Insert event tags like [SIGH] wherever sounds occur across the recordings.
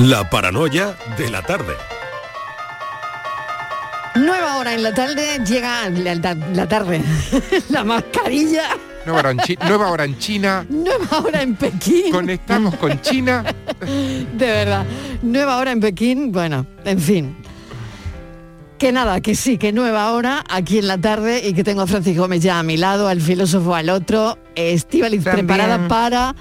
La paranoia de la tarde. Nueva hora en la tarde, llega la, la- la tarde. [LAUGHS] la mascarilla. Nueva hora, en Chi- nueva hora en China. Nueva hora en Pekín. Conectamos con China. [LAUGHS] De verdad. Nueva hora en Pekín. Bueno, en fin. Que nada, que sí, que nueva hora aquí en la tarde y que tengo a Francisco Gómez ya a mi lado, al filósofo al otro, Estivaliz preparada para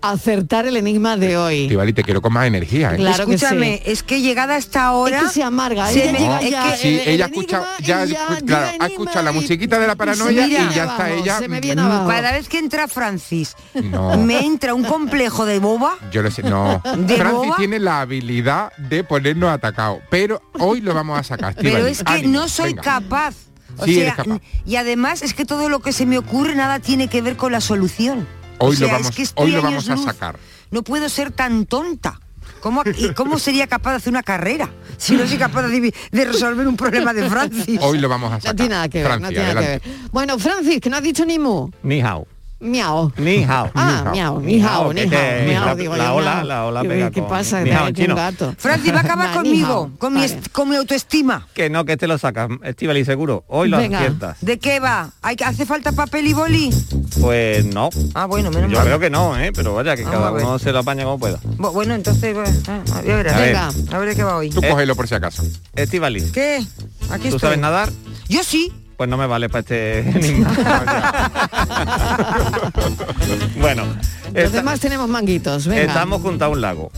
acertar el enigma de hoy. Estivali, te quiero con más energía, ¿eh? Claro que Escúchame, sí. es que llegada a esta hora... Es que se amarga, se es que- Sí, el- el ella ha escuchado, enigma ya, y escu- llega claro, ha escuchado la y- musiquita de la paranoia y, ya está ella. se me viene abajo. Cada vez que entra Francis, No. me entra un complejo de boba. Yo lo sé, no. ¿De Francis boba? tiene la habilidad de ponernos atacados, pero hoy lo vamos a sacar. Pero es que ánimo, no soy venga. capaz. O Sí, sea, eres capaz. y además es que todo lo que se me ocurre nada tiene que ver con la solución. Hoy O lo vamos- es que estoy hoy lo años vamos a luz. sacar. No puedo ser tan tonta. ¿Cómo, ¿Y cómo sería capaz de hacer una carrera si no soy capaz de, de resolver un problema de Francis? Hoy lo vamos a No sacar. tiene nada que ver, no tiene nada que ver. Bueno, Francis, que no has dicho ni mu. Ni hao. Miau. Ni hao. Ah, miau, ni hao, ni hao, la- digo la yo, ola- la ola ¿Qué- pega ¿Qué con- pasa? ni Que hao chino. gato. Francis va a acabar [LAUGHS] conmigo, con mi, Vale. con mi autoestima. Que no, que te lo sacas, Estivali, seguro. Hoy lo Venga. aciertas. ¿De qué va? ¿Hay, que- ¿Hace falta papel y boli? Pues no. Ah, bueno, menos Yo mal. creo que no, ¿eh? Pero vaya, que Vamos cada uno se lo apaña como pueda. Bu- Bueno, entonces, ah. A ver. Venga. A ver de qué va hoy. Tú Eh. cógelo por si acaso. Estivali, ¿Qué? Aquí ¿tú estoy. sabes nadar? Yo sí. Pues no me vale para este [LAUGHS] enigma. [LAUGHS] [LAUGHS] bueno, Los esta- demás tenemos manguitos, venga. estamos junto a un lago.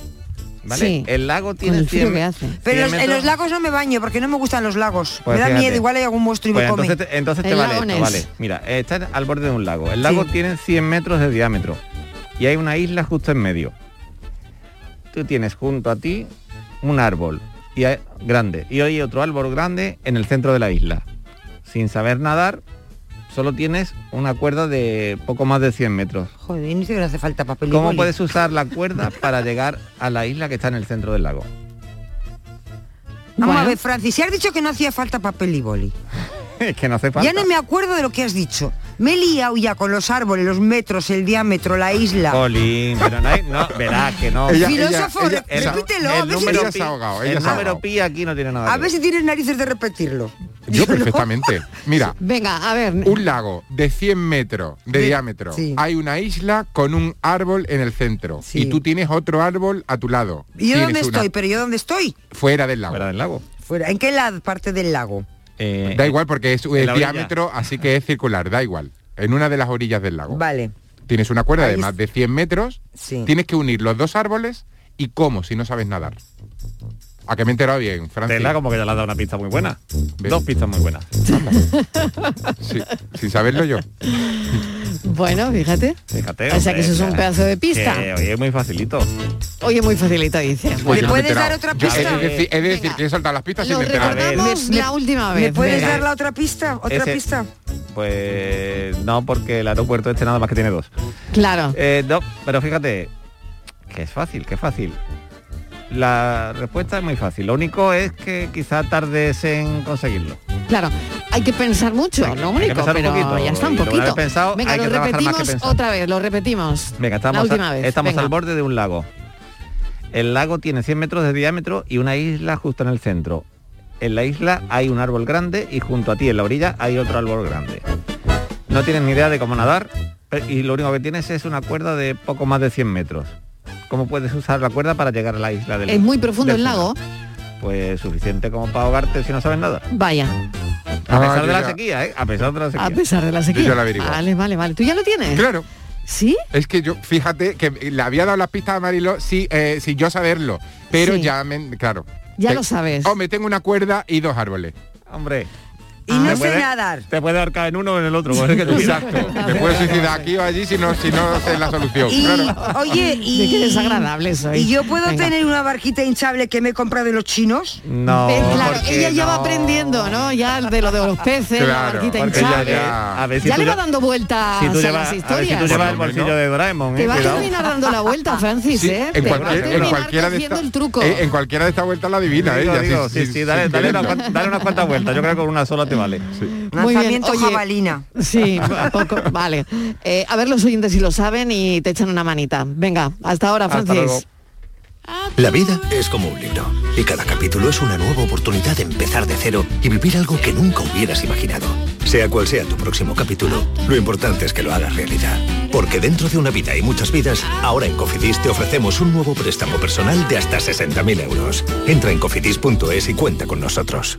¿Vale? Sí. El lago tiene el frío 100 que hace. Pero 100 los- en los lagos no me baño porque no me gustan los lagos. Pues me da fíjate. miedo, igual hay algún monstruo y Pues me come. entonces te, entonces te El vale lago esto, vale. Mira, está al borde de un lago. El lago Sí. tiene 100 metros de diámetro y hay una isla justo en medio. Tú tienes junto a ti un árbol y hay- grande y hay otro árbol grande en el centro de la isla. Sin saber nadar, solo tienes una cuerda de poco más de 100 metros. Joder, que no hace falta papel y ¿Cómo puedes usar la cuerda para llegar a la isla que está en el centro del lago? Vamos Bueno. a ver, Francis, si has dicho que no hacía falta papel y boli. [LAUGHS] es que no hace falta. Ya no me acuerdo de lo que has dicho. Me he liado ya con los árboles, los metros, el diámetro, la isla. Jolín, pero no, hay- no, verás que no. Ella- Filósofo, ella- ella- repítelo, el a ver, si, número pi, ahogado, el número pi aquí no tiene nada a que ver si tienes narices de repetirlo. Yo [LAUGHS] perfectamente. Mira, [LAUGHS] Venga, a ver. un lago de 100 metros de diámetro. sí. Hay una isla con un árbol en el centro. Sí. Y tú tienes otro árbol a tu lado. ¿Y yo dónde una- estoy? Pero yo dónde estoy? Fuera del lago. Fuera del lago. Fuera. ¿En qué la parte del lago? Eh, Da igual porque es diámetro, así que es circular, da igual. En una de las orillas del lago. Vale. Tienes una cuerda Ahí de más de 100 metros, Sí. tienes que unir los dos árboles y cómo si no sabes nadar. ¿A que me he enterado bien, Francis? Tela como que ya le has dado una pista muy buena. ¿Ves? Dos pistas muy buenas. Sí, sin saberlo yo. Bueno, fíjate. Fíjate. O sea que eso es un pedazo de pista. Que, oye, es muy facilito. Oye, muy facilito, dice. Pues ¿Me yo puedes dar otra Yo pista? he de decir, Venga. que he soltado las pistas Lo sin enterar. recordamos Me- la última vez. ¿Me puedes venga. dar la otra pista? ¿Otra Ese- pista? Pues no, porque el aeropuerto este nada más que tiene dos. Claro. Eh, no, pero fíjate, que es fácil, que es fácil. La respuesta es muy fácil. Lo único es que quizá tardes en conseguirlo. Claro, hay que pensar mucho, lo único, pero poquito, ya está un poquito. pensado, Venga, hay lo repetimos otra vez, lo repetimos. Venga, estamos, la última a- vez. estamos venga. al borde de un lago. El lago tiene 100 metros de diámetro y una isla justo en el centro. En la isla hay un árbol grande y junto a ti en la orilla hay otro árbol grande. No tienes ni idea de cómo nadar y lo único que tienes es una cuerda de poco más de 100 metros. ¿Cómo puedes usar la cuerda para llegar a la isla del Es muy profundo el lago. Pues suficiente como para ahogarte si no sabes nada. Vaya, A Ah, pesar yo de la ya- sequía, ¿eh? A pesar de la sequía. a pesar de la sequía. he averiguado. Vale, vale, vale. ¿Tú ya lo tienes? Claro. ¿Sí? Es que yo, fíjate, que le había dado las pistas a Marilo sí, eh, sin yo saberlo. Pero Sí. ya, me, claro. Ya Te- lo sabes. Hombre, tengo una cuerda y dos árboles. Hombre. Y no Te sé puede- nadar. Te puede ahorcar en uno o en el otro. es quieras. Exacto. Me puedo suicidar aquí o allí si no, si no sé la solución. Y, Claro. oye, De y... qué desagradable soy. ¿Y yo puedo Venga. tener una barquita hinchable que me he comprado de los chinos? No, Eh, claro, ella ya va no. aprendiendo, ¿no? Ya de lo de los peces, la Claro, barquita porque hinchable. ya- ya- a ver si ya le va dando vueltas si tú a llevas, las a ver si historias. tú llevas el bolsillo menos. de Doraemon, Te ¿eh? va a terminar dando la vuelta, Francis, Sí, ¿eh? en, Te cualquier, va a en terminar cualquiera de cogiendo esta- el truco. eh, en cualquiera de estas vueltas la adivina, Digo, ella. sí, sí, dale, dale unas cuantas vueltas. Yo creo que con una sola te vale. Muy bien, Lanzamiento oye. jabalina. Sí, a poco, [LAUGHS] vale. Eh, a ver los oyentes si lo saben y te echan una manita. Venga, hasta ahora, Hasta Francis. luego. La vida es como un libro y cada capítulo es una nueva oportunidad de empezar de cero y vivir algo que nunca hubieras imaginado. Sea cual sea tu próximo capítulo, lo importante es que lo hagas realidad. Porque dentro de una vida y muchas vidas, ahora en Cofidis te ofrecemos un nuevo préstamo personal de hasta 60.000 euros. Entra en cofidis.es y cuenta con nosotros.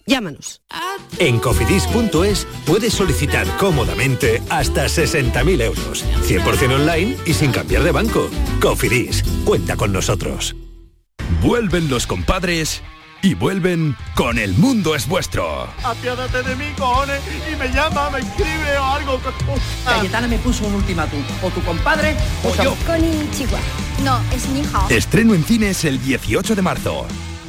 Llámanos. En cofidis.es puedes solicitar cómodamente hasta 60.000 euros. 100% online y sin cambiar de banco. Cofidis, cuenta con nosotros. Vuelven los compadres y vuelven con El Mundo es Vuestro. Apiádate de mí, cojones, y me llama, me escribe o algo. [LAUGHS] Cayetana me puso un ultimátum. O tu compadre o yo. Chihuahua. No, es mi hija. Estreno en cines el 18 de marzo.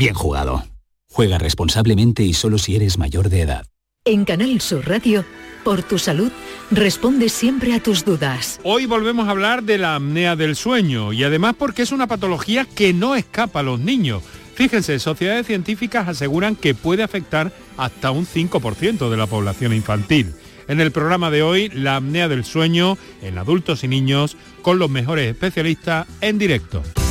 bien jugado. Juega responsablemente y solo si eres mayor de edad. En Canal Sur Radio, por tu salud, responde siempre a tus dudas. Hoy volvemos a hablar de la apnea del sueño y además porque es una patología que no escapa a los niños. Fíjense, sociedades científicas aseguran que puede afectar hasta un 5% de la población infantil. En el programa de hoy, la apnea del sueño en adultos y niños con los mejores especialistas en directo.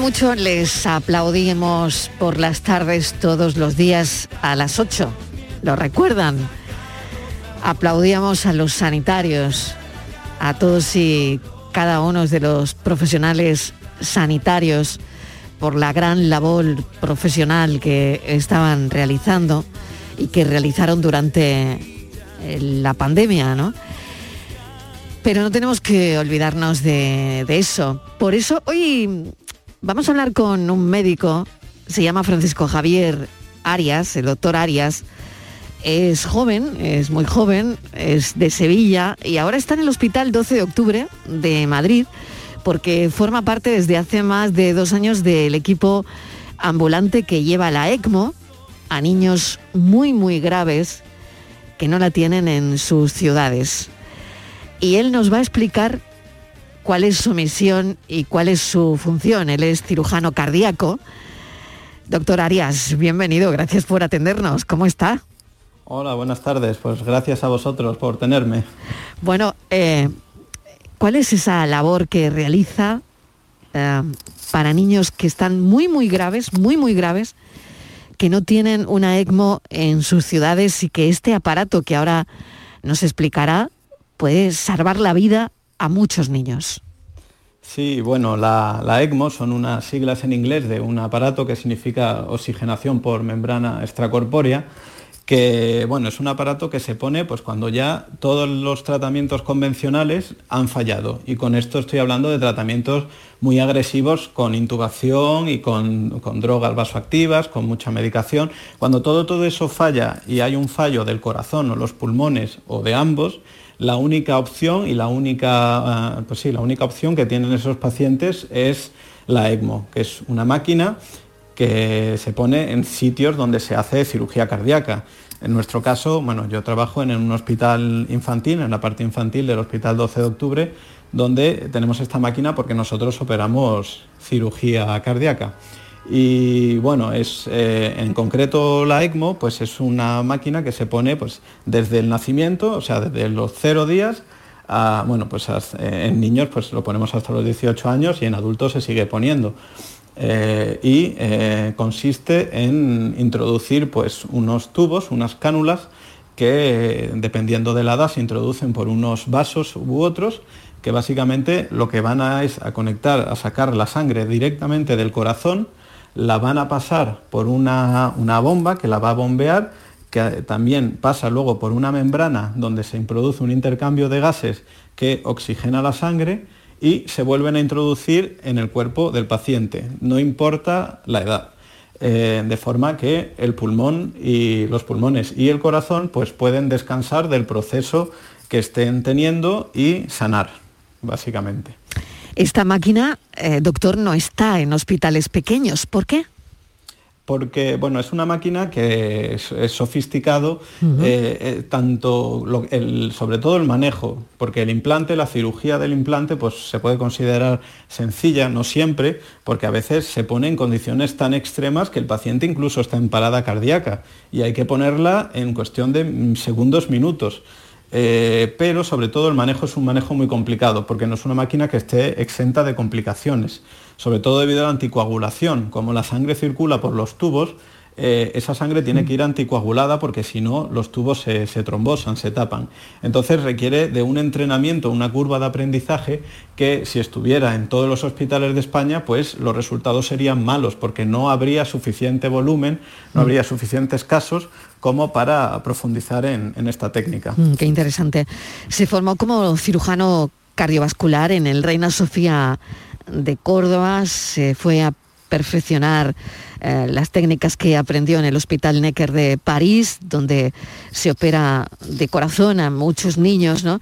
mucho les aplaudimos por las tardes todos los días a las 8. ¿Lo recuerdan? Aplaudíamos a los sanitarios a todos y cada uno de los profesionales sanitarios por la gran labor profesional que estaban realizando y que realizaron durante eh, la pandemia, ¿no? Pero no tenemos que olvidarnos de, de eso. Por eso hoy vamos a hablar con un médico, se llama Francisco Javier Arias, el doctor Arias. Es joven, es muy joven, es de Sevilla y ahora está en el Hospital 12 de Octubre de Madrid porque forma parte desde hace más de dos años del equipo ambulante que lleva la ECMO a niños muy, muy graves que no la tienen en sus ciudades. Y él nos va a explicar cuál es su misión y cuál es su función. Él es cirujano cardíaco. Doctor Arias, bienvenido, gracias por atendernos. ¿Cómo está? Hola, buenas tardes. Pues gracias a vosotros por tenerme. Bueno, eh, ¿cuál es esa labor que realiza eh, para niños que están muy, muy graves, muy, muy graves, que no tienen una ECMO en sus ciudades y que este aparato que ahora nos explicará puede salvar la vida a muchos niños? Sí, bueno, la, la, ECMO son unas siglas en inglés de un aparato que significa oxigenación por membrana extracorpórea que bueno, es un aparato que se pone pues cuando ya todos los tratamientos convencionales han fallado. Y con esto estoy hablando de tratamientos muy agresivos con intubación y con, con drogas vasoactivas, con mucha medicación. Cuando todo, todo eso falla y hay un fallo del corazón o los pulmones o de ambos, la única opción y la única, uh, pues sí, la única opción que tienen esos pacientes es la ECMO, que es una máquina que se pone en sitios donde se hace cirugía cardíaca. En nuestro caso, bueno, yo trabajo en un hospital infantil, en la parte infantil del Hospital 12 de Octubre, donde tenemos esta máquina porque nosotros operamos cirugía cardíaca. Y bueno, es eh, en concreto la ECMO, pues es una máquina que se pone pues, desde el nacimiento, o sea, desde los cero días, bueno, pues en niños pues lo ponemos hasta los 18 años y en adultos se sigue poniendo. Eh, y eh, consiste en introducir pues, unos tubos, unas cánulas, que dependiendo de la edad se introducen por unos vasos u otros, que básicamente lo que van a es a conectar, a sacar la sangre directamente del corazón, la van a pasar por una, una bomba que la va a bombear, que también pasa luego por una membrana donde se introduce un intercambio de gases que oxigena la sangre y se vuelven a introducir en el cuerpo del paciente, no importa la edad. Eh, de forma que el pulmón y los pulmones y el corazón pues pueden descansar del proceso que estén teniendo y sanar, básicamente. Esta máquina, eh, doctor, no está en hospitales pequeños. ¿Por qué? porque bueno, es una máquina que es, es sofisticado, uh -huh. eh, eh, tanto lo, el, sobre todo el manejo, porque el implante, la cirugía del implante, pues se puede considerar sencilla, no siempre, porque a veces se pone en condiciones tan extremas que el paciente incluso está en parada cardíaca y hay que ponerla en cuestión de segundos, minutos. Eh, pero sobre todo el manejo es un manejo muy complicado porque no es una máquina que esté exenta de complicaciones, sobre todo debido a la anticoagulación. Como la sangre circula por los tubos, eh, esa sangre tiene que ir anticoagulada porque si no los tubos se, se, trombosan, se tapan. Entonces requiere de un entrenamiento, una curva de aprendizaje que si estuviera en todos los hospitales de España, pues los resultados serían malos porque no habría suficiente volumen, no habría suficientes casos como para profundizar en, en esta técnica. Mm, qué interesante. Se formó como cirujano cardiovascular en el Reina Sofía de Córdoba, se fue a perfeccionar eh, las técnicas que aprendió en el Hospital Necker de París, donde se opera de corazón a muchos niños, ¿no?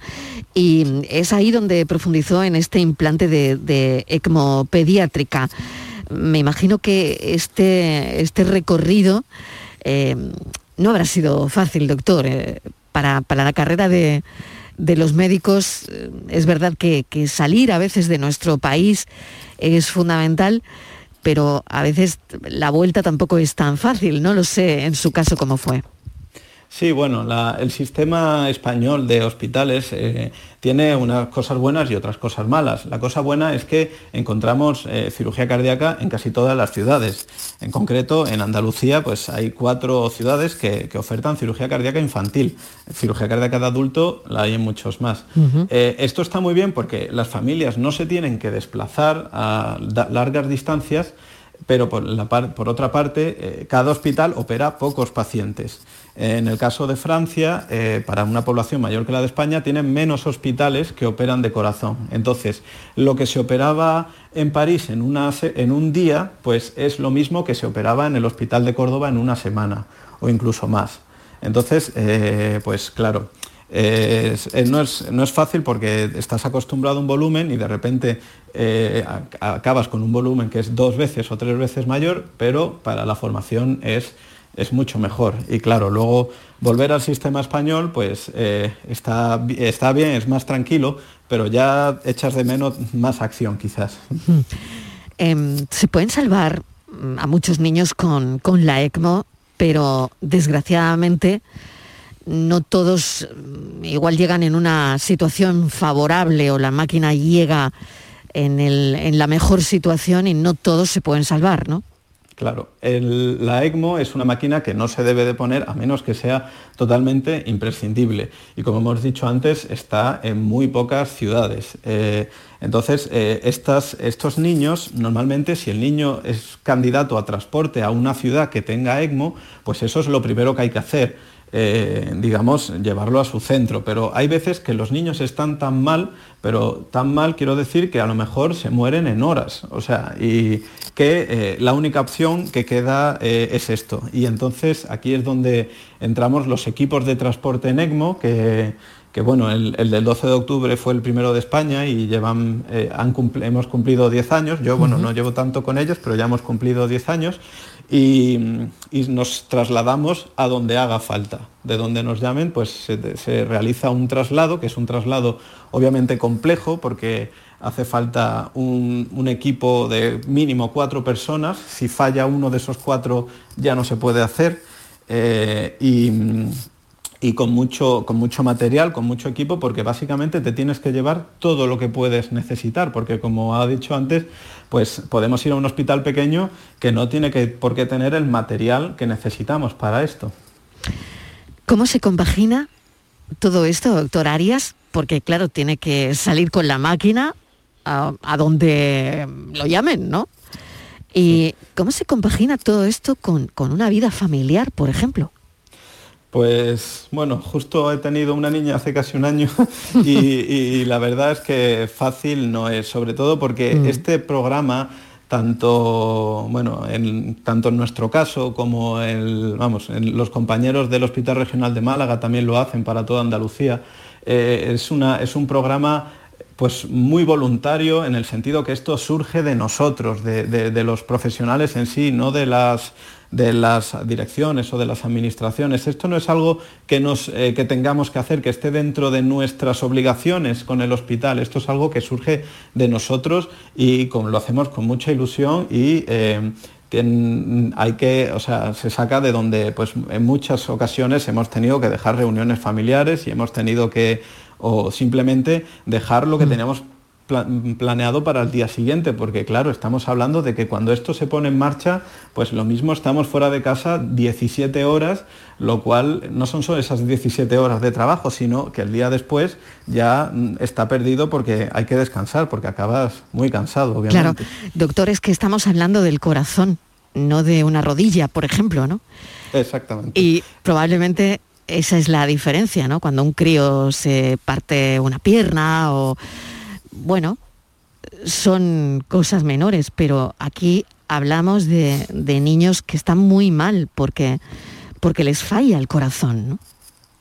Y es ahí donde profundizó en este implante de, de ECMO pediátrica. Me imagino que este, este recorrido eh, no habrá sido fácil, doctor. Eh, para, para, la carrera de, de los médicos es verdad que salir a veces de nuestro país es fundamental, pero a veces la vuelta tampoco es tan fácil, no lo sé en su caso cómo fue. Sí, bueno, la- el sistema español de hospitales eh, tiene unas cosas buenas y otras cosas malas. La cosa buena es que encontramos eh, cirugía cardíaca en casi todas las ciudades. En concreto, en Andalucía, pues hay cuatro ciudades que, que ofertan cirugía cardíaca infantil. Cirugía cardíaca de adulto la hay en muchos más. Eh, esto está muy bien porque las familias no se tienen que desplazar a largas distancias pero por, la par- por otra parte, eh, cada hospital opera pocos pacientes. En el caso de Francia, eh, para una población mayor que la de España, tienen menos hospitales que operan de corazón. Entonces, lo que se operaba en París en, un día, pues es lo mismo que se operaba en el Hospital de Córdoba en una semana o incluso más. Entonces, eh, pues claro, eh, no, es, no es fácil porque estás acostumbrado a un volumen y de repente acabas con un volumen que es dos veces o tres veces mayor, pero para la formación es, es mucho mejor. Y claro, luego volver al sistema español pues eh, está, está bien, es más tranquilo, pero ya echas de menos más acción quizás. Em, se pueden salvar mm, a muchos niños con, con la ECMO, pero desgraciadamente no todos mm, igual llegan en una situación favorable o la máquina llega en, el- en la mejor situación y no todos se pueden salvar, ¿no? Claro, el- la ECMO es una máquina que no se debe de poner a menos que sea totalmente imprescindible. Y como hemos dicho antes, está en muy pocas ciudades. Eh, entonces, eh, estos niños, normalmente si el niño es candidato a transporte a una ciudad que tenga ECMO, pues eso es lo primero que hay que hacer. Eh, digamos, llevarlo a su centro. Pero hay veces que los niños están tan mal, pero tan mal quiero decir que a lo mejor se mueren en horas. O sea, y que eh, la única opción que queda eh, es esto. Y entonces aquí es donde entramos los equipos de transporte en ECMO, que, que, bueno, el, el del 12 de octubre fue el primero de España y llevan, eh, han cumpl- hemos cumplido 10 años. Yo, bueno, no llevo tanto con ellos, pero ya hemos cumplido 10 años y, nos trasladamos a donde haga falta. De donde nos llamen, pues se, realiza un traslado, que es un traslado obviamente complejo porque hace falta un, un equipo de mínimo cuatro personas. Si falla uno de esos cuatro ya no se puede hacer. Eh, y, y con mucho, con mucho material, con mucho equipo, porque básicamente te tienes que llevar todo lo que puedes necesitar, porque como ha dicho antes, pues podemos ir a un hospital pequeño que no tiene que, por qué tener el material que necesitamos para esto. ¿Cómo se compagina todo esto, doctor Arias? Porque claro, tiene que salir con la máquina a, a donde lo llamen, ¿no? ¿Y cómo se compagina todo esto con, con una vida familiar, por ejemplo? Pues bueno, justo he tenido una niña hace casi un año [LAUGHS] y, y la verdad es que fácil no es, sobre todo porque Mm. este programa, tanto, bueno, en, tanto en nuestro caso como el, vamos, en los compañeros del Hospital Regional de Málaga también lo hacen para toda Andalucía, eh, es, una, es un programa pues muy voluntario en el sentido que esto surge de nosotros, de, de- de los profesionales en sí, no de las de las direcciones o de las administraciones. Esto no es algo que, nos, eh, que tengamos que hacer, que esté dentro de nuestras obligaciones con el hospital. Esto es algo que surge de nosotros y con- lo hacemos con mucha ilusión y eh, hay que, o sea, se saca de donde pues en muchas ocasiones hemos tenido que dejar reuniones familiares y hemos tenido que o simplemente dejar lo que teníamos pla- planeado para el día siguiente, porque claro, estamos hablando de que cuando esto se pone en marcha, pues lo mismo estamos fuera de casa 17 horas, lo cual no son solo esas 17 horas de trabajo, sino que el día después ya mm, está perdido porque hay que descansar, porque acabas muy cansado, Claro, obviamente. doctor, es que estamos hablando del corazón, no de una rodilla, por ejemplo, ¿no? Exactamente. Y probablemente esa es la diferencia, ¿no? Cuando un crío se parte una pierna o, bueno, son cosas menores, pero aquí hablamos de, de niños que están muy mal porque, porque les falla el corazón.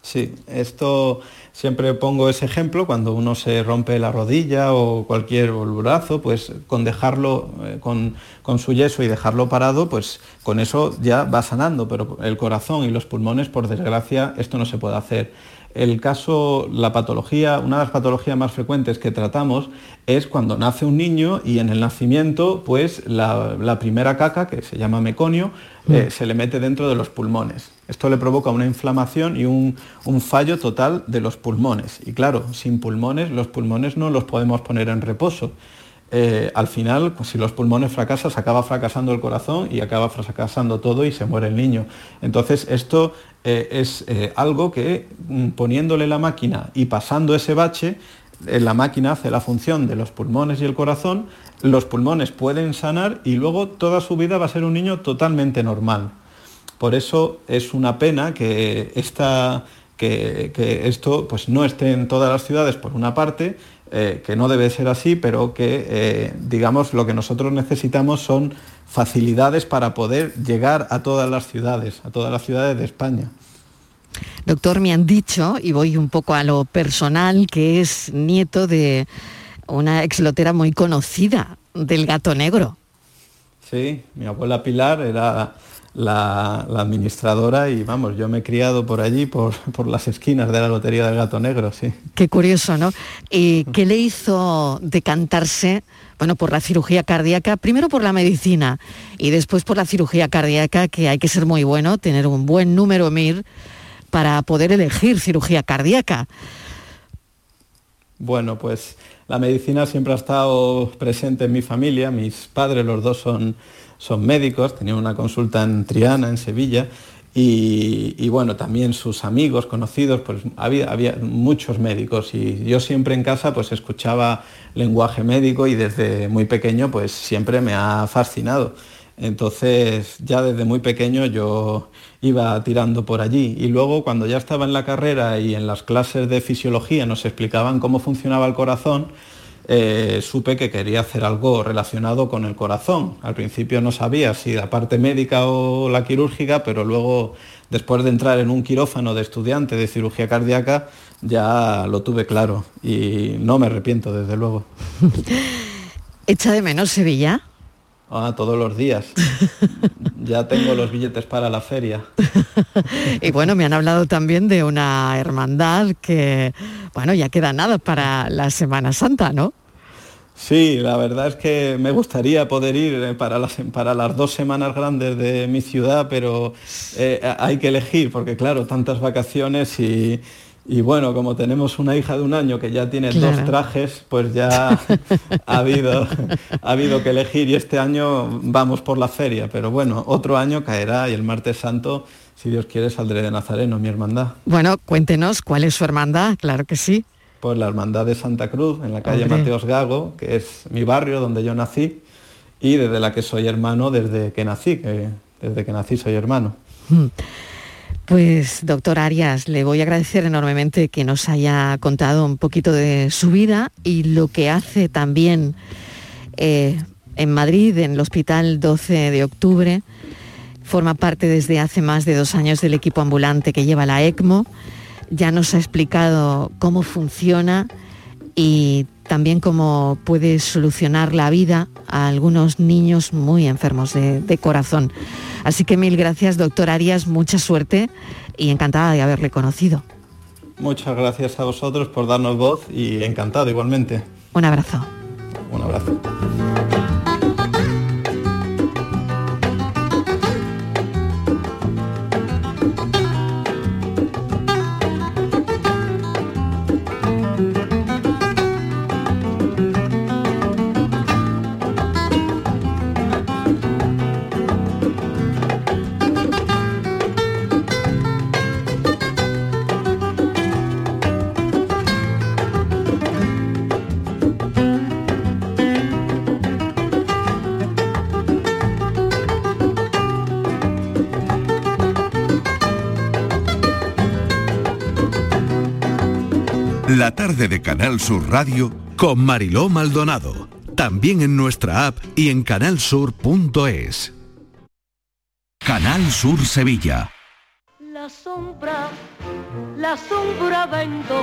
Sí, esto siempre pongo ese ejemplo cuando uno se rompe la rodilla o cualquier o pues con dejarlo eh, con, con su yeso y dejarlo parado, pues con eso ya va sanando, pero el corazón y los pulmones, por desgracia, esto no se puede hacer. El caso, la patología, una de las patologías más frecuentes que tratamos es cuando nace un niño y en el nacimiento, pues la, la primera caca, que se llama meconio, eh, se le mete dentro de los pulmones. Esto le provoca una inflamación y un, un fallo total de los pulmones. Y claro, sin pulmones, los pulmones no los podemos poner en reposo. Eh, al final, pues, si los pulmones fracasan, acaba fracasando el corazón y acaba fracasando todo y se muere el niño. Entonces, esto eh, es eh, algo que mm, poniéndole la máquina y pasando ese bache, la máquina hace la función de los pulmones y el corazón, los pulmones pueden sanar y luego toda su vida va a ser un niño totalmente normal. Por eso es una pena que, esta, que, que esto pues, no esté en todas las ciudades, por una parte, eh, que no debe ser así, pero que, eh, digamos, lo que nosotros necesitamos son facilidades para poder llegar a todas las ciudades, a todas las ciudades de España. Doctor, me han dicho, y voy un poco a lo personal, que es nieto de una exlotera muy conocida, del gato negro. Sí, mi abuela Pilar era la, la, administradora y vamos, yo me he criado por allí, por, por, las esquinas de la Lotería del Gato Negro, sí. Qué curioso, ¿no? ¿Y qué le hizo decantarse, bueno, por la cirugía cardíaca? Primero por la medicina y después por la cirugía cardíaca, que hay que ser muy bueno, tener un buen número MIR para poder elegir cirugía cardíaca. Bueno, pues la medicina siempre ha estado presente en mi familia, mis padres los dos son son médicos, tenían una consulta en Triana, en Sevilla, y, y, bueno, también sus amigos, conocidos, pues había, había, muchos médicos y yo siempre en casa pues escuchaba lenguaje médico y desde muy pequeño pues siempre me ha fascinado. Entonces ya desde muy pequeño yo iba tirando por allí y luego cuando ya estaba en la carrera y en las clases de fisiología nos explicaban cómo funcionaba el corazón, eh, supe que quería hacer algo relacionado con el corazón. Al principio no sabía si la parte médica o la quirúrgica, pero luego, después de entrar en un quirófano de estudiante de cirugía cardíaca, ya lo tuve claro y no me arrepiento, desde luego. [LAUGHS] ¿Echa de menos Sevilla? Ah, todos los días. [LAUGHS] ya tengo los billetes para la feria. [LAUGHS] y bueno, me han hablado también de una hermandad que, bueno, ya queda nada para la Semana Santa, ¿no? Sí, la verdad es que me gustaría poder ir para las, para las dos semanas grandes de mi ciudad, pero eh, hay que elegir, porque claro, tantas vacaciones y, y bueno, como tenemos una hija de un año que ya tiene claro. dos trajes, pues ya [LAUGHS] ha habido, ha habido que elegir y este año vamos por la feria, pero bueno, otro año caerá y el martes santo, si Dios quiere, saldré de Nazareno, mi hermandad. Bueno, cuéntenos cuál es su hermandad, claro que sí. Pues la hermandad de Santa Cruz, en la calle Hombre. Mateos Gago, que es mi barrio donde yo nací y desde la que soy hermano desde que nací, que desde que nací soy hermano. Pues doctor Arias, le voy a agradecer enormemente que nos haya contado un poquito de su vida y lo que hace también eh, en Madrid, en el Hospital 12 de Octubre. Forma parte desde hace más de dos años del equipo ambulante que lleva la ECMO. Ya nos ha explicado cómo funciona y también cómo puede solucionar la vida a algunos niños muy enfermos de, de corazón. Así que mil gracias, doctor Arias, mucha suerte y encantada de haberle conocido. Muchas gracias a vosotros por darnos voz y encantado igualmente. Un abrazo. Un abrazo. La tarde de Canal Sur Radio con Mariló Maldonado. También en nuestra app y en canalsur.es. Canal Sur Sevilla. La sombra, la sombra vendo.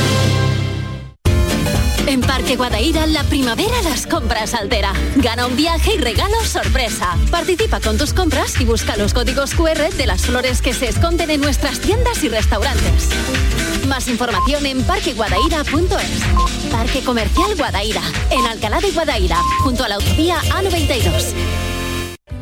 En Parque Guadaira, la primavera las compras altera. Gana un viaje y regalo sorpresa. Participa con tus compras y busca los códigos QR de las flores que se esconden en nuestras tiendas y restaurantes. Más información en parqueguadaira.es. Parque Comercial Guadaira, en Alcalá de Guadaira, junto a la autovía A92.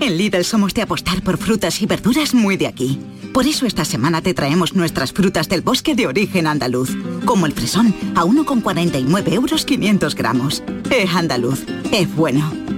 En Lidl somos de apostar por frutas y verduras muy de aquí. Por eso esta semana te traemos nuestras frutas del bosque de origen andaluz, como el fresón, a 1,49 euros 500 gramos. Es andaluz, es bueno.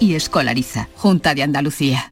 y Escolariza, Junta de Andalucía.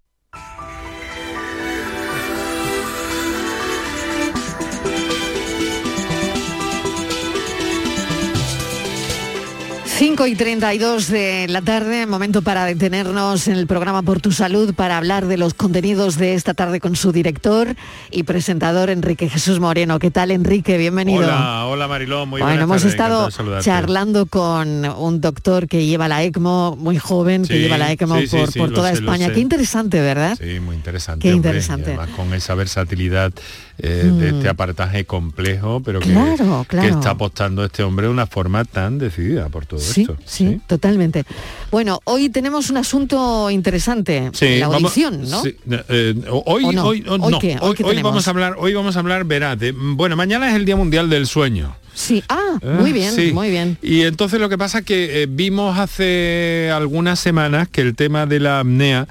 5 y 32 de la tarde, momento para detenernos en el programa Por tu Salud para hablar de los contenidos de esta tarde con su director y presentador Enrique Jesús Moreno. ¿Qué tal Enrique? Bienvenido. Hola, hola Mariló, muy Bueno, buenas hemos tardes, estado charlando con un doctor que lleva la ECMO, muy joven, que lleva la ECMO sí, sí, por, toda sé, España. Qué interesante, ¿verdad? Sí, muy interesante. Qué hombre, y interesante. además con esa versatilidad eh, de Mm. este aparataje complejo, pero que, Claro, que claro. está apostando este hombre de una forma tan decidida por todo Sí, esto. sí, totalmente. Bueno, hoy tenemos un asunto interesante, Sí, la vamos- audición, ¿no? sí, eh, hoy, ¿O no? hoy, oh, ¿Hoy no, qué? ¿Hoy hoy- qué hoy vamos a hablar, hoy vamos a hablar, verás, de- bueno, mañana es el Día Mundial del Sueño. Sí, ah, Ah, muy bien, sí. muy bien. Y entonces lo que pasa es que eh, vimos hace algunas semanas que el tema de la apnea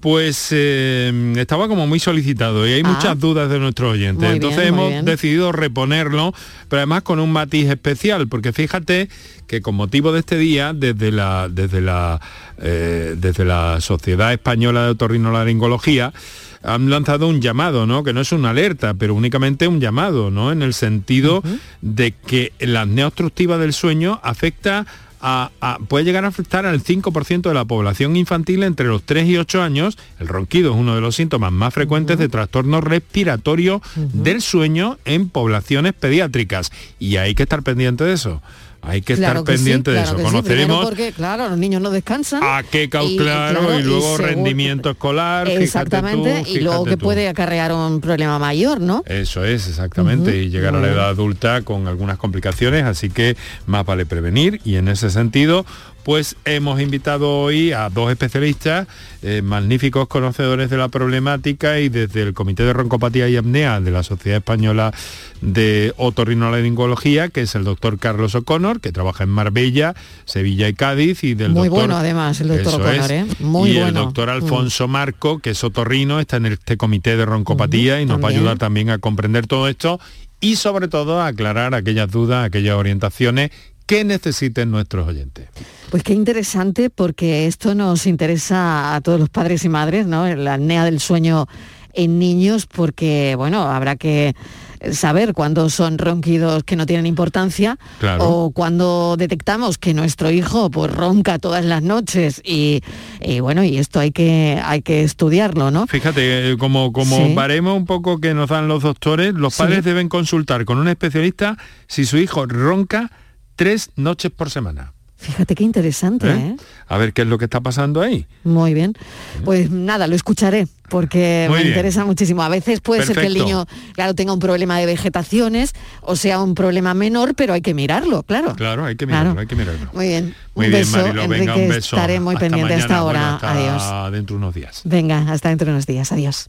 pues eh, estaba como muy solicitado y hay Ah. muchas dudas de nuestros oyentes. Muy Entonces bien, hemos bien. decidido reponerlo, pero además con un matiz especial, porque fíjate que con motivo de este día, desde la, desde la, eh, desde la Sociedad Española de Otorrinolaringología, han lanzado un llamado, ¿no? Que no es una alerta, pero únicamente un llamado, ¿no? En el sentido de que la apnea obstructiva del sueño afecta a- a- puede llegar a afectar al 5% de la población infantil entre los 3 y 8 años. El ronquido es uno de los síntomas más frecuentes de trastorno respiratorio del sueño en poblaciones pediátricas. Y hay que estar pendiente de eso. Hay que Claro estar que sí, pendiente claro de eso. sí, Conoceremos porque, claro, los niños no descansan. a qué claro, claro, y luego rendimiento escolar. fíjate Exactamente, tú, y luego que tú. puede acarrear un problema mayor, ¿no? Eso es, exactamente, y llegar a la edad adulta con algunas complicaciones, así que más vale prevenir y en ese sentido, pues hemos invitado hoy a dos especialistas, eh, magníficos conocedores de la problemática y desde el Comité de Roncopatía y Apnea de la Sociedad Española de Otorrinolaringología, que es el doctor Carlos O'Connor, que trabaja en Marbella, Sevilla y Cádiz, y del Muy doctor... bueno además el doctor O'Connor, es. ¿eh? Muy y el doctor Mm. Alfonso Marco, que es otorrino, está en este comité de roncopatía y nos va a ayudar también a comprender todo esto y sobre todo a aclarar aquellas dudas, aquellas orientaciones que necesiten nuestros oyentes. Pues qué interesante porque esto nos interesa a todos los padres y madres, ¿no? La apnea del sueño en niños porque, bueno, habrá que saber cuándo son ronquidos que no tienen importancia Claro. o cuando detectamos que nuestro hijo pues ronca todas las noches y, y, bueno, y esto hay que hay que estudiarlo, ¿no? Fíjate, eh, como, como Sí. baremo un poco que nos dan los doctores, los Sí. padres deben consultar con un especialista si su hijo ronca tres noches por semana. Fíjate qué interesante, ¿eh? ¿eh? A ver qué es lo que está pasando ahí. Muy bien. Pues nada, lo escucharé porque Muy me bien. interesa muchísimo. A veces puede ser que el niño, claro, tenga un problema de vegetaciones o sea un problema menor, pero hay que mirarlo, claro. Claro, hay que mirarlo, Claro. hay que mirarlo. Muy bien. Muy un bien, beso, Enrique, venga, un beso. estaré muy Hasta pendiente mañana, hasta ahora. bueno, hasta Adiós. dentro de unos días. Venga, hasta dentro de unos días. Adiós.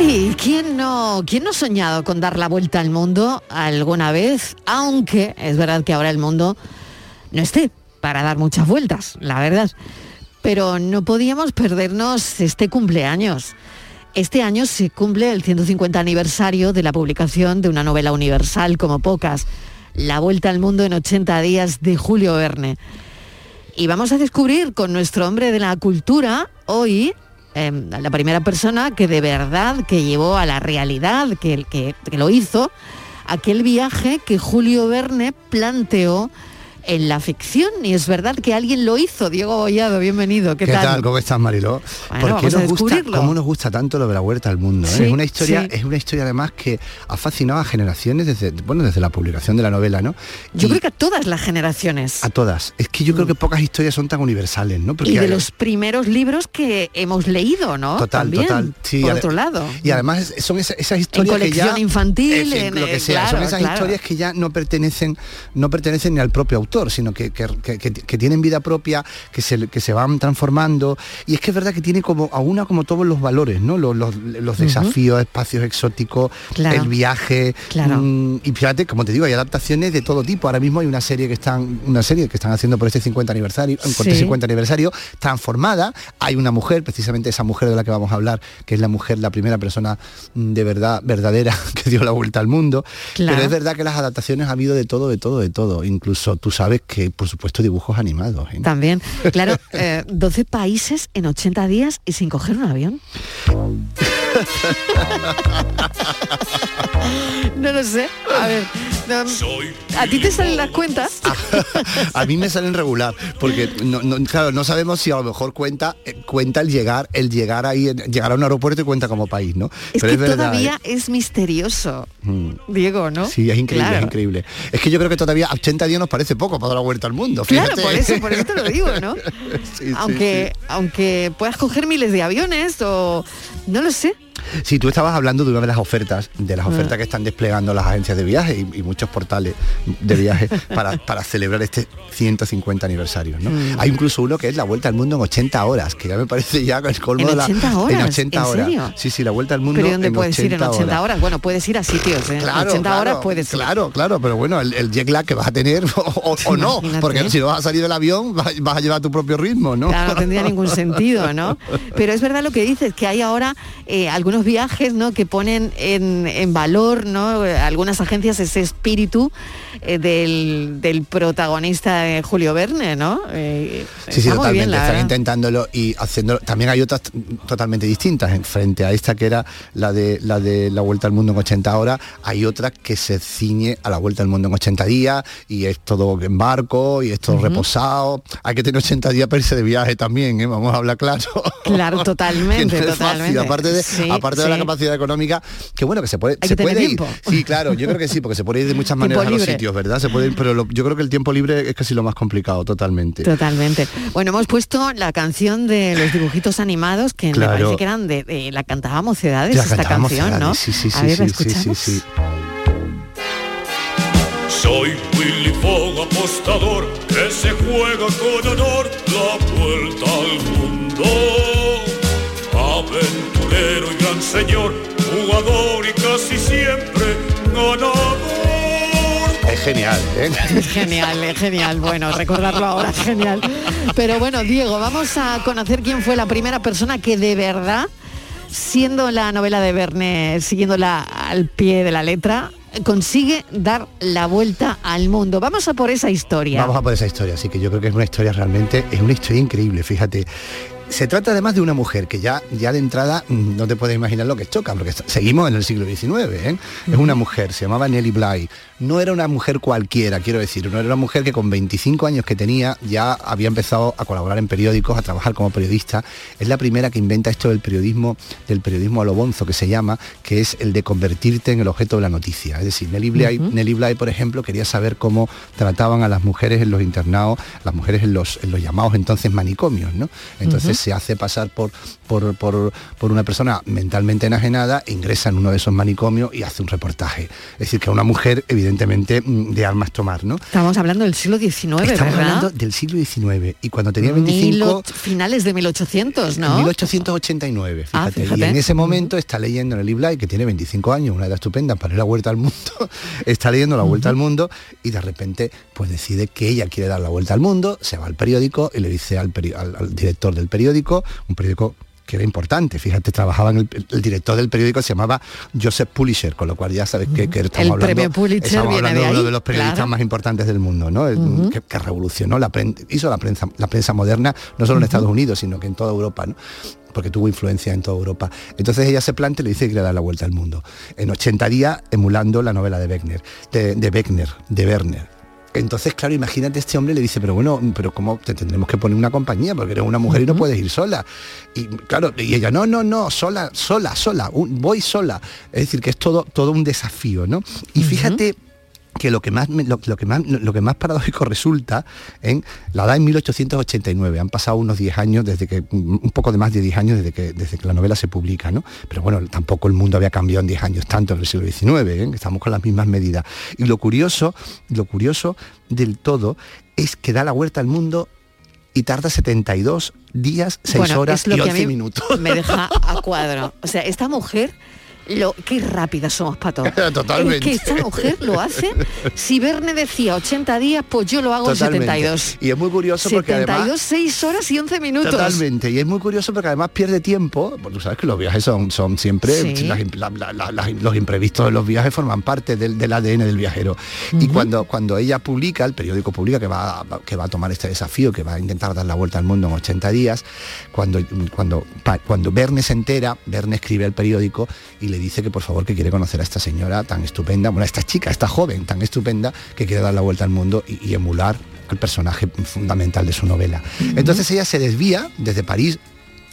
¿Y quién no, quién no ha soñado con dar la vuelta al mundo alguna vez? Aunque es verdad que ahora el mundo no esté para dar muchas vueltas, la verdad. Pero no podíamos perdernos este cumpleaños. Este año se cumple el 150 aniversario de la publicación de una novela universal como pocas, La Vuelta al Mundo en 80 días de Julio Verne. Y vamos a descubrir con nuestro hombre de la cultura hoy eh, la primera persona que de verdad que llevó a la realidad, que, que, que lo hizo, aquel viaje que Julio Verne planteó en la ficción. Y es verdad que alguien lo hizo. Diego Bollado, bienvenido. ¿Qué, ¿Qué, tal? ¿Cómo estás, Mariló? Bueno, ¿Por qué nos gusta, cómo nos gusta tanto lo de la huerta al mundo? eh? Es una historia, sí. es una historia además que ha fascinado a generaciones desde, bueno, desde la publicación de la novela, ¿no? Yo Y creo que a todas las generaciones. a todas. Es que yo creo que pocas historias son tan universales, ¿no? y de hay- los primeros libros que hemos leído, ¿no? Total, También, total. Sí, por otro lado. Y además son esa- esas, historias colección ya infantil, en en, lo que eh, sea, son esas claro. historias que ya no pertenecen, no pertenecen ni al propio autor, sino que, que- que- que- que tienen vida propia, que se, que se van transformando. Y es que es verdad que tiene como a una como todos los valores, ¿no? Los, los- desafíos, espacios exóticos, Claro. el viaje. Claro. mm, y fíjate, como te digo, hay adaptaciones de todo tipo. Ahora mismo hay una serie que están, una serie que están haciendo por este 50 aniversario, por este Sí. 50 aniversario, transformada. Hay una mujer, precisamente esa mujer de la que vamos a hablar, que es la mujer, la primera persona mm, de verdad, verdadera, [LAUGHS] que dio la vuelta al mundo. Claro. Pero es verdad que las adaptaciones ha habido de todo, de todo, de todo. Incluso tú sabes que, por supuesto, dibujos animados. ¿eh? También, claro, eh, 12 países en 80 días y sin coger un avión. [LAUGHS] No lo sé. A ver, ¿a ti te salen las cuentas? [LAUGHS] a mí me salen regular, porque no, no- claro, no sabemos si a lo mejor cuenta, eh, cuenta el llegar, el llegar ahí, llegar a un aeropuerto y cuenta como país, ¿no? Es Pero que verdad, todavía ¿eh? es misterioso, Mm. Diego, ¿no? Sí, es increíble, Claro. es increíble. Es que yo creo que todavía 80 días nos parece poco para dar la vuelta al mundo. Claro, por eso, por eso te lo digo, ¿no? [LAUGHS] Sí, sí, aunque, aunque puedas coger miles de aviones o no lo sé. Sí, tú estabas hablando de una de las ofertas, de las Ah. ofertas que están desplegando las agencias de viaje y, y muchos portales de viaje [LAUGHS] para, para celebrar este 150 aniversario. ¿no? Mm. Hay incluso uno que es la vuelta al mundo en 80 horas, que ya me parece ya el colmo ¿En de la. 80 En horas? 80 ¿En horas. serio? Sí, sí, la vuelta al mundo. Pero ¿y dónde en puedes ir en 80 horas? horas. Bueno, puedes ir a sitios, ¿eh? Claro, 80 claro, horas puedes ir. Claro, claro, pero bueno, el, el jet lag que vas a tener [LAUGHS] o, no, porque si no vas a salir del avión vas, vas a llevar tu propio ritmo, ¿no? Claro, no tendría [LAUGHS] ningún sentido, ¿no? Pero es verdad lo que dices, que hay ahora eh, algunos viajes, ¿no? Que ponen en, en valor, ¿no? Algunas agencias ese espíritu eh, del, del protagonista eh, Julio Verne, ¿no? Eh, Sí, sí, bien, totalmente. Están intentándolo y haciéndolo. También hay otras totalmente distintas. En frente a esta que era la de la de la vuelta al mundo en 80 horas, hay otra que se ciñe a la vuelta al mundo en 80 días y es todo en barco y es todo reposado. Hay que tener 80 días para irse de viaje también, ¿eh? vamos a hablar claro. Claro, [LAUGHS] totalmente, no es fácil, totalmente. aparte de, Sí, aparte de la sí. capacidad económica, que bueno, que se puede, Hay se que tener puede ir. tiempo. Sí, claro, yo creo que sí, porque se puede ir de muchas maneras a los sitios, ¿verdad? Se puede ir, pero lo- yo creo que el tiempo libre es casi lo más complicado, totalmente. Totalmente. Bueno, hemos puesto la canción de los dibujitos animados que Claro. me parece que eran de, de- la cantábamos Mocedades La esta cantábamos canción, ¿no? Mocedades, sí, sí, A sí, ver, ¿la sí, sí, sí, escuchamos? sí. Soy Willy Fogg apostador que se juega con honor la vuelta al mundo. Aventurero y gran señor, jugador y casi siempre ganador. Es genial, ¿eh? Es genial, es genial. Bueno, recordarlo ahora es genial. Pero bueno, Diego, vamos a conocer quién fue la primera persona que de verdad, siendo la novela de Verne, siguiéndola al pie de la letra, consigue dar la vuelta al mundo. Vamos a por esa historia. Vamos a por esa historia, así que yo creo que es una historia realmente, es una historia increíble, fíjate. Se trata además de una mujer que ya, ya de entrada mm, no te puedes imaginar lo que choca, porque seguimos en el siglo XIX. ¿eh? Es una mujer, se llamaba Nelly Bly. No era una mujer cualquiera, quiero decir, no era una mujer que con 25 años que tenía ya había empezado a colaborar en periódicos, a trabajar como periodista. Es la primera que inventa esto del periodismo, del periodismo a lo bonzo que se llama, que es el de convertirte en el objeto de la noticia. Es decir, Nelly Bly, Nelly Bly, por ejemplo, quería saber cómo trataban a las mujeres en los internados, las mujeres en los, en los llamados entonces manicomios, ¿no? Entonces se hace pasar por, por, por- por una persona mentalmente enajenada, ingresa en uno de esos manicomios y hace un reportaje. Es decir, que a una mujer, evidentemente, mm, de armas tomar, ¿no? Estamos hablando del siglo XIX, Estamos ¿verdad? hablando del siglo XIX y cuando tenía 25... Mil och- finales de 1800, ¿no? 1889, Ah, fíjate. y fíjate. en ese momento está leyendo Nelly Bly, que tiene 25 años, una edad estupenda para ir a la vuelta al mundo, [LAUGHS] está leyendo la vuelta al mundo y de repente pues decide que ella quiere dar la vuelta al mundo, se va al periódico y le dice al, al- al director del periódico, un periódico que era importante, fíjate, trabajaba en el, el director del periódico se llamaba Joseph Pulitzer, con lo cual ya sabes que, que estamos El hablando, premio Pulitzer estamos viene hablando de uno de los periodistas claro. más importantes del mundo, ¿no? El- Ujú. que, que revolucionó la pren- hizo la prensa, la prensa moderna, no solo en Estados Unidos, sino que en toda Europa, ¿no? porque tuvo influencia en toda Europa. Entonces ella se plantea y le dice que quiere dar la vuelta al mundo. En 80 días, emulando la novela de Beckner, de, de Beckner, de Werner. Entonces, claro, imagínate este hombre le dice, pero bueno, pero ¿cómo te tendremos que poner una compañía? Porque eres una mujer y no puedes ir sola. Y claro, y ella, no, no, no, sola, sola, sola, un- voy sola. Es decir, que es todo, todo un desafío, ¿no? Y fíjate que lo que más lo, lo que más lo que más paradójico resulta en la da en 1889 han pasado unos 10 años desde que un poco de más de 10 años desde que desde que la novela se publica no pero bueno tampoco el mundo había cambiado en 10 años tanto en el siglo XIX ¿eh? estamos con las mismas medidas y lo curioso lo curioso del todo es que da la vuelta al mundo y tarda 72 días 6 Bueno, horas y que a 11 mí minutos me deja a [LAUGHS] cuadro. O sea, esta mujer, lo, qué rápida somos, Pato. [LAUGHS] Totalmente. Es que esta mujer lo hace. Si Verne decía 80 días, pues yo lo hago en Totalmente. 72. y es muy curioso porque 72, además 6 horas y 11 minutos. Totalmente, y es muy curioso porque además pierde tiempo, porque tú sabes que los viajes son, son siempre, Sí. las im- la- la- la- las- los imprevistos de los viajes forman parte del, del ADN del viajero. Y cuando, cuando ella publica, el periódico publica que va, a- que va a tomar este desafío, que va a intentar dar la vuelta al mundo en 80 días, cuando, cuando, cuando Verne se entera, Verne escribe al periódico y le dice que por favor que quiere conocer a esta señora tan estupenda, bueno, a esta chica, a esta joven tan estupenda, que quiere dar la vuelta al mundo y, y emular al personaje fundamental de su novela. Entonces ella se desvía desde París,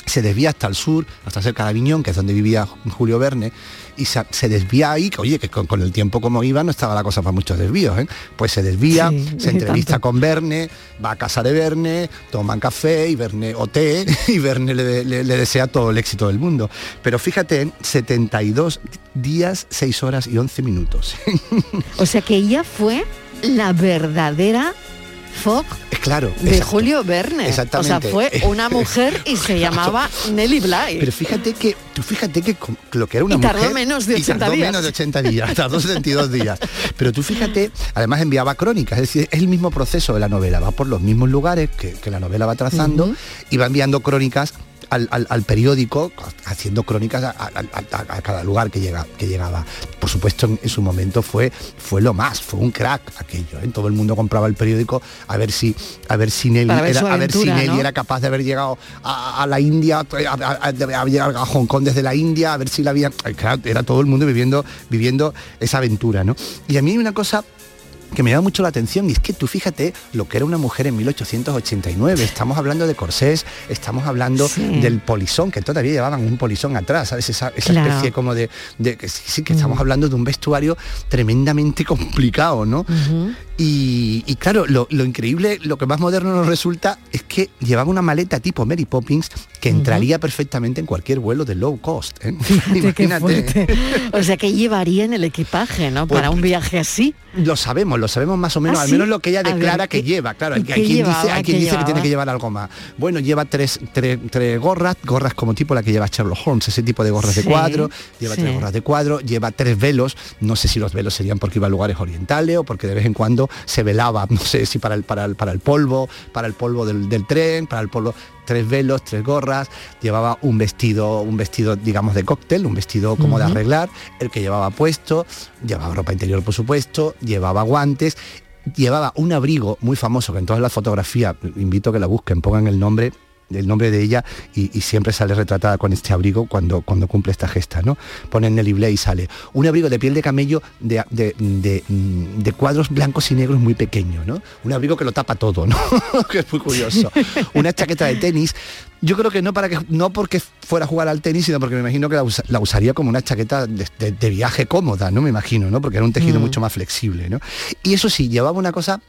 se desvía hasta el sur, hasta cerca de Aviñón, que es donde vivía Julio Verne, y se, se desvía ahí, que oye, que con, con el tiempo como iba no estaba la cosa para muchos desvíos, ¿eh? pues se desvía, Sí, se [LAUGHS] entrevista tanto. con Verne, va a casa de Verne, toman café y Verne o té, [LAUGHS] y Verne le, le- le desea todo el éxito del mundo. Pero fíjate, 72 días, 6 horas y 11 minutos. [LAUGHS] O sea que ella fue la verdadera Fogg Es claro. de. Julio Verne. Exactamente. O sea, fue una mujer y se llamaba Nelly Bly. Pero fíjate que, tú fíjate que lo que era una Y tardó mujer... menos de y 80 tardó días. menos de 80 días, [LAUGHS] tardó 72 días. Pero tú fíjate, además enviaba crónicas, es decir, es el mismo proceso de la novela, va por los mismos lugares que, que la novela va trazando y va enviando crónicas al, al- al periódico haciendo crónicas a, a- a- a cada lugar que, llega, que llegaba. Por supuesto, en, en su momento fue, fue lo más, fue un crack aquello. ¿eh? Todo el mundo compraba el periódico a ver si, a ver si Nelly, ver era, su a ver si aventura, Nelly ¿no? era capaz de haber llegado a, la India, a, Hong Kong desde la India, a ver si la había. Claro, era todo el mundo viviendo, viviendo esa aventura, ¿no? Y a mí hay una cosa que me llama mucho la atención y es que tú fíjate lo que era una mujer en 1889 estamos hablando de corsés estamos hablando Sí. del polisón que todavía llevaban un polisón atrás sabes esa, esa Claro. especie como de, de que sí, sí, que estamos hablando de un vestuario tremendamente [LAUGHS] complicado no y, y claro, lo, lo increíble, lo que más moderno nos resulta es que llevaba una maleta tipo Mary Poppins que entraría perfectamente en cualquier vuelo de low cost. ¿eh? [LAUGHS] Fuerte. O sea, que llevaría en el equipaje, ¿no? Pues- Para un viaje así. Lo sabemos, lo sabemos más o menos, ¿Ah, al sí? menos lo que ella ver, declara que ¿qué- lleva. Claro, hay, hay quien dice, hay quien ¿Qué dice que tiene que llevar algo más. Bueno, lleva tres, tres, tres gorras, gorras como tipo la que lleva Sherlock Holmes, ese tipo de gorras de cuadro, lleva sí. tres gorras de cuadro, lleva tres velos, no sé si los velos serían porque iba a lugares orientales o porque de vez en cuando se velaba, [LAUGHS] no sé si para el, para el, para el polvo, para el polvo del, del tren, para el polvo, tres velos, tres gorras, llevaba un vestido, un vestido, digamos, de cóctel, un vestido como de arreglar, el que llevaba puesto, llevaba ropa interior, por supuesto, llevaba guantes, llevaba un abrigo muy famoso que en todas las fotografías, invito a que la busquen, pongan el nombre el nombre de ella y, y siempre sale retratada con este abrigo cuando, cuando cumple esta gesta, ¿no? Ponen Nelly Bly y sale. Un abrigo de piel de camello de, de- de, mm, de cuadros blancos y negros muy pequeño, ¿no? Un abrigo que lo tapa todo, ¿no? [LAUGHS] que es muy curioso. Una chaqueta de tenis. Yo creo que no para que no porque fuera a jugar al tenis, sino porque me imagino que la, usa- la usaría como una chaqueta de viaje cómoda, ¿no? Me imagino, ¿no? Porque era un tejido Mm. mucho más flexible, ¿no? Y eso sí, llevaba una cosa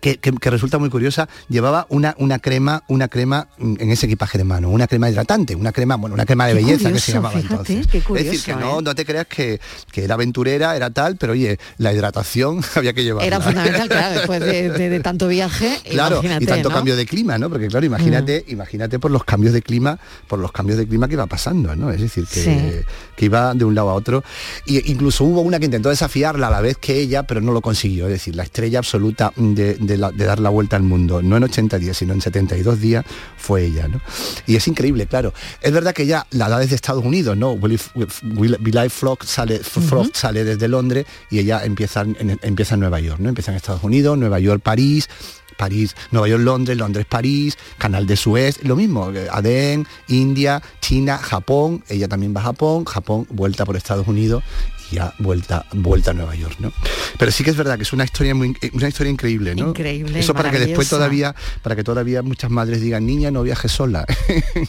que, que- que resulta muy curiosa, llevaba una, una crema, una crema mm, en ese equipaje de mano, una crema hidratante, una crema, bueno, una crema de Qué belleza que se llamaba fíjate, entonces. es decir, que no, ¿eh? no te creas que, que era aventurera, era tal, pero oye, la hidratación [LAUGHS] había que llevarla. Era fundamental, claro, después de, de- de tanto viaje, [LAUGHS] Claro, y tanto ¿no? cambio de clima, ¿no? Porque claro, imagínate, imagínate por los cambios de clima, por los cambios de clima que iba pasando, ¿no? Es decir, que, Sí. que iba de un lado a otro. Y incluso hubo una que intentó desafiarla a la vez que ella, pero no lo consiguió. Es decir, la estrella absoluta de, de la- de dar la vuelta al mundo, no en 80 días, sino en 72 días, fue ella, ¿no? Y es increíble, claro. Es verdad que ella la da desde Estados Unidos, ¿no? Willy, Will- Frog sale, sale desde Londres y ella empieza en, empieza en Nueva York, ¿no? Empieza en Estados Unidos, Nueva York, París, París, Nueva York, Londres, Londres, París, Canal de Suez, lo mismo, eh, Adén, India, China, Japón, ella también va a Japón, Japón, vuelta por Estados Unidos ya vuelta, vuelta a Nueva York, ¿no? Pero sí que es verdad que es una historia muy una historia increíble, ¿no? Increíble, Eso para que después todavía, para que todavía muchas madres digan, niña, no viajes sola. [LAUGHS]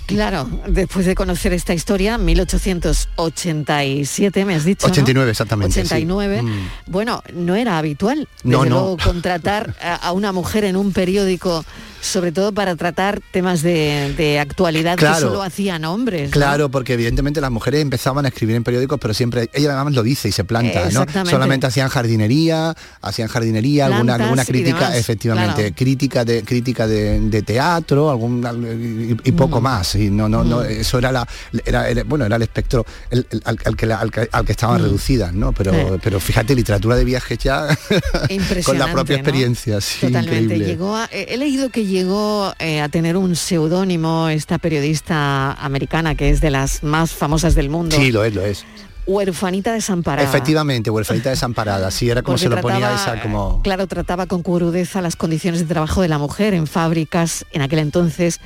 Claro, después de conocer esta historia, 1887, me has dicho. ¿no? 89 exactamente. sí. 89. Mm. Bueno, no era habitual, No, desde no. luego, contratar a, a una mujer en un periódico, sobre todo para tratar temas de, de actualidad que Claro. solo hacían hombres. ¿no? Claro, porque evidentemente las mujeres empezaban a escribir en periódicos, pero siempre, ella además lo dice y se planta, ¿no? Solamente hacían jardinería, hacían jardinería, alguna, Plantas alguna crítica, efectivamente, claro. crítica de crítica de, de teatro, algún y, y poco Mm. más. Y no, no, no, Mm. eso era la, era, era- bueno, era el espectro el- el- al, al que, la- al, que, al que estaban Mm. reducidas, ¿no? Pero, pero fíjate, literatura de viajes ya [LAUGHS] con la propia experiencia, sí, Totalmente. increíble. Llegó a- he leído que llegó eh, a tener un seudónimo esta periodista americana que es de las más famosas del mundo. Sí, lo es, lo es. Huerfanita desamparada. Efectivamente, huerfanita desamparada, sí, era como Porque se lo ponía esa como... Claro, trataba con crudeza las condiciones de trabajo de la mujer en fábricas en aquel entonces.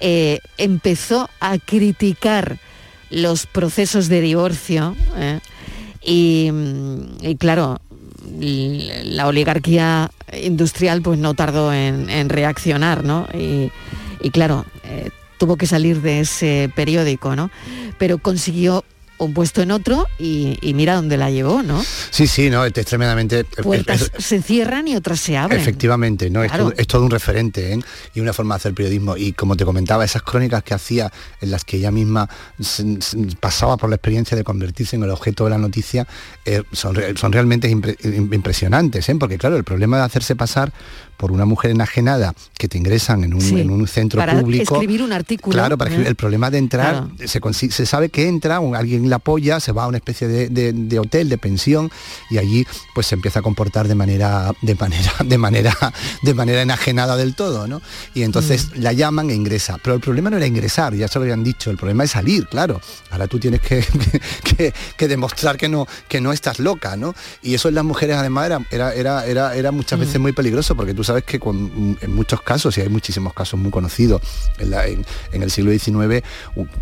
Eh, empezó a criticar los procesos de divorcio ¿eh? y, mm, y claro, la oligarquía industrial pues no tardó en, reaccionar, ¿no? Y, y claro, eh, tuvo que salir de ese periódico, ¿no? Pero consiguió un puesto en otro y, y mira dónde la llevó, ¿no? Sí, sí, no, es tremendamente... Puertas es- se cierran y otras se abren. Efectivamente, ¿no? Es todo- Es, todo un referente ¿eh? y una forma de hacer periodismo. Y como te comentaba, esas crónicas que hacía en las que ella misma se- se- pasaba por la experiencia de convertirse en el objeto de la noticia, eh, son, son realmente impre- im- impresionantes, ¿eh? porque claro, el problema de hacerse pasar por una mujer enajenada que te ingresan en un, Sí, en un centro para público. escribir un artículo, Claro, para ¿eh? escribir- el problema de entrar, Claro. se, se sabe que entra, alguien la polla, se va a una especie de, de- de hotel, de pensión, y allí pues se empieza a comportar de manera, de manera, [LAUGHS] de manera, de manera enajenada del todo, ¿no? Y entonces la llaman e ingresa. Pero el problema no era ingresar, ya se lo habían dicho, el problema es salir, claro. Ahora tú tienes que, [LAUGHS] que, que demostrar que no, que no estás loca, ¿no? Y eso en las mujeres además era, era, era, era, era muchas veces muy peligroso, porque tú sabes que con- en muchos casos, y hay muchísimos casos muy conocidos, en, la- en- en el siglo XIX,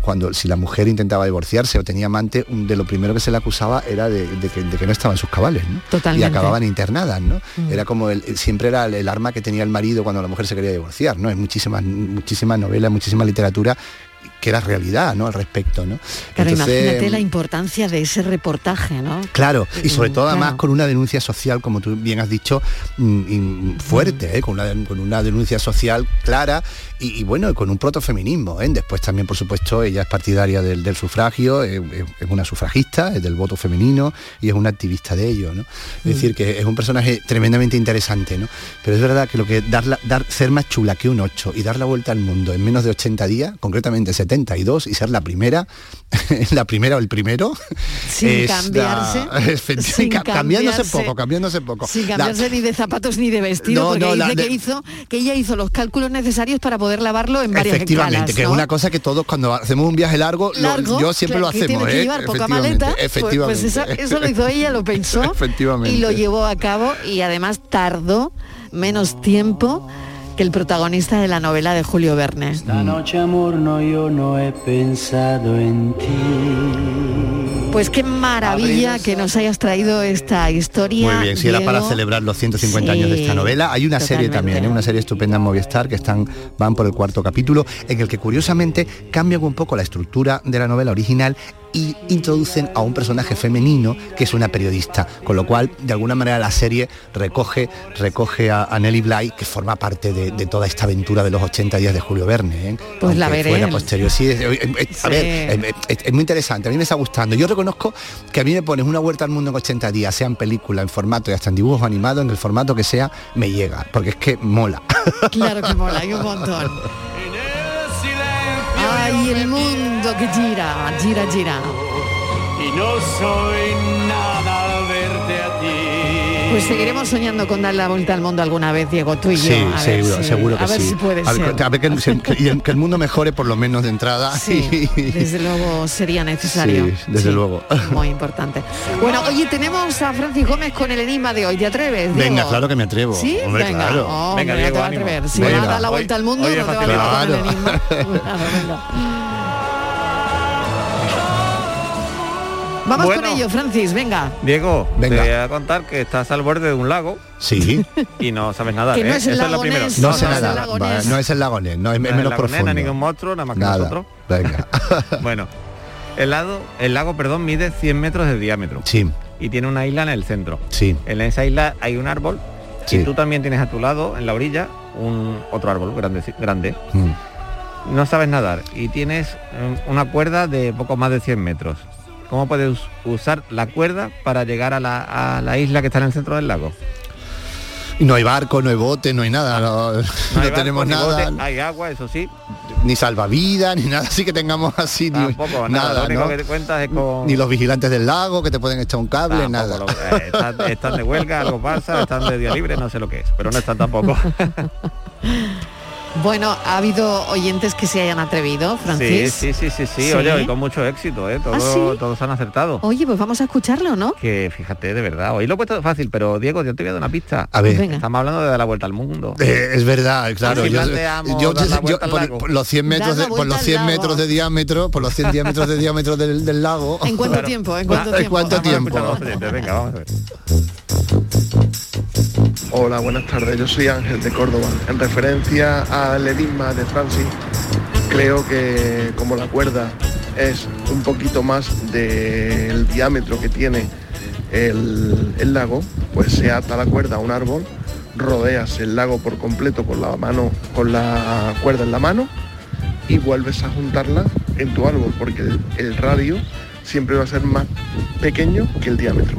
cuando si la mujer intentaba divorciarse o tenía amante, de lo primero que se le acusaba era de, de que, de que no estaba en sus cabales, ¿no? Totalmente. Y acababan internadas, ¿no? Mm. Era como el, siempre era el, el arma que tenía el marido cuando la mujer se quería divorciar, ¿no? Hay muchísimas, muchísimas novelas, muchísima literatura que era realidad, ¿no? Al respecto, ¿no? Claro, Entonces, imagínate la importancia de ese reportaje, ¿no? Claro, y sobre Mm, todo además claro. con una denuncia social, como tú bien has dicho, mm, fuerte, ¿eh? con, una, con una denuncia social clara y, y bueno, con un protofeminismo. ¿eh? Después también, por supuesto, ella es partidaria del, del sufragio, es una sufragista, es del voto femenino y es una activista de ello. ¿no? Es Mm. decir, que es un personaje tremendamente interesante, ¿no? Pero es verdad que lo que dar, la- dar ser más chula que un 8 y dar la vuelta al mundo en menos de 80 días, concretamente 72, y ser la primera, [LAUGHS] la primera o el primero, Sin es la- cambiarse, [LAUGHS] efectivamente, sin ca- cambiándose cambiarse. poco, cambiándose poco. Sin La- cambiarse ni de zapatos ni de vestido, No, porque no, dice que hizo que ella hizo los cálculos necesarios para poder lavarlo en varias Efectivamente, escalas, que es ¿no? una cosa que todos cuando hacemos un viaje largo, lo- Largo, yo siempre claro, lo que hacemos, tiene que ¿eh? llevar poca Efectivamente, maleta, pues- efectivamente. pues esa- eso lo hizo ella, lo pensó [LAUGHS] Efectivamente. y lo llevó a cabo y además tardó menos tiempo que el protagonista de la novela de Julio Verne. Esta noche, amor, no, yo no he pensado en ti. Pues qué maravilla que nos hayas traído esta historia. Muy bien, si era para celebrar los 150 años de esta novela. Hay una serie también, ¿eh? una serie estupenda en Movistar que están, van por el cuarto capítulo, en el que curiosamente cambian un poco la estructura de la novela original y introducen a un personaje femenino que es una periodista, con lo cual de alguna manera la serie recoge, recoge a, a Nelly Bly, que forma parte de, de toda esta aventura de los 80 días de Julio Verne. ¿eh? Pues la veré. posterior. Sí, es- es- es- a ver, es muy interesante, a mí me está gustando. Yo reconozco que a mí me pones una vuelta al mundo en 80 días, sea en película, en formato y hasta en dibujo animado, en el formato que sea, me llega, porque es que mola. Claro que mola, hay un montón. Ay, el mundo que gira, gira, gira. Y no soy nada Pues seguiremos soñando con dar la vuelta al mundo alguna vez, Diego, tú y yo. Sí, ver seguro, si- seguro que A ver sí. si puede A ver, ser. a ver que, el- que el mundo mejore por lo menos de entrada. Sí, [LAUGHS] desde luego sería necesario. Sí, desde luego. [LAUGHS] Muy importante. Bueno, oye, tenemos a Francis Gómez con el enigma de hoy. ¿Te atreves? Diego? Venga, claro que me atrevo. ¿Sí? Hombre, venga, claro. hombre, Venga, Diego, te va a atrever. Si [LAUGHS] Venga. vas a dar la Hoy- vuelta al mundo, no te va a con el enigma. Claro, venga. Vamos Bueno. con ello, Francis, venga. Diego, Venga. te voy a contar que estás al borde de un lago. Sí. [LAUGHS] Y no sabes nadar, Que no ¿eh? es el Eso es lago lo primero. Ness, No No sé es el nada. no es el lago Ness, no, es, No es menos lago Ness, profundo. ningún monstruo, nada más que Nada. nosotros. Venga. [LAUGHS] Bueno, el lago, el lago, perdón, mide 100 metros de diámetro. Sí. Y tiene una isla en el centro. Sí. En esa isla hay un árbol Sí. y tú también tienes a tu lado, en la orilla, un otro árbol grande, grande. Mm. No sabes nadar y tienes eh, una cuerda de poco más de 100 metros. ¿Cómo puedes us- usar la cuerda para llegar a la, a la isla que está en el centro del lago? No hay barco, no hay bote, no hay nada, no, no hay [LAUGHS] barco, tenemos ni nada, bote, hay agua, eso sí. ni salvavidas, ni nada así que tengamos así, ni Tampoco, nada. nada, Lo único ¿no? que te cuentas es con... Ni los vigilantes del lago que te pueden echar un cable, Tampoco, nada. lo- eh, están, están de huelga, algo pasa, están de día libre, no sé lo que es, pero no están tampoco. [LAUGHS] Bueno, ha habido oyentes que se hayan atrevido, Francis. sí, sí, sí, sí, Sí. oye, y con mucho éxito, ¿eh? Todos, ¿Ah, sí? todos han acertado. Oye, pues vamos a escucharlo, ¿no? Que fíjate, de verdad, hoy lo he puesto fácil, pero Diego, yo te voy a dar una pista. A ver. Venga. Estamos hablando de dar la vuelta al mundo. Eh, es verdad, claro. Si yo, por, los 100 metros, de, por los al 100 lago. metros de diámetro, por los 100 diámetros de diámetro del, del lago. ¿En cuánto tiempo? ¿En cuánto ¿En tiempo? cuánto tiempo? a Venga, vamos a ver. Hola, buenas tardes. Yo soy Ángel de Córdoba. En referencia al enigma de Francis, creo que como la cuerda es un poquito más del diámetro que tiene el, lago, pues se ata la cuerda a un árbol, rodeas el lago por completo con la mano, con la cuerda en la mano y vuelves a juntarla en tu árbol, porque el radio siempre va a ser más pequeño que el diámetro.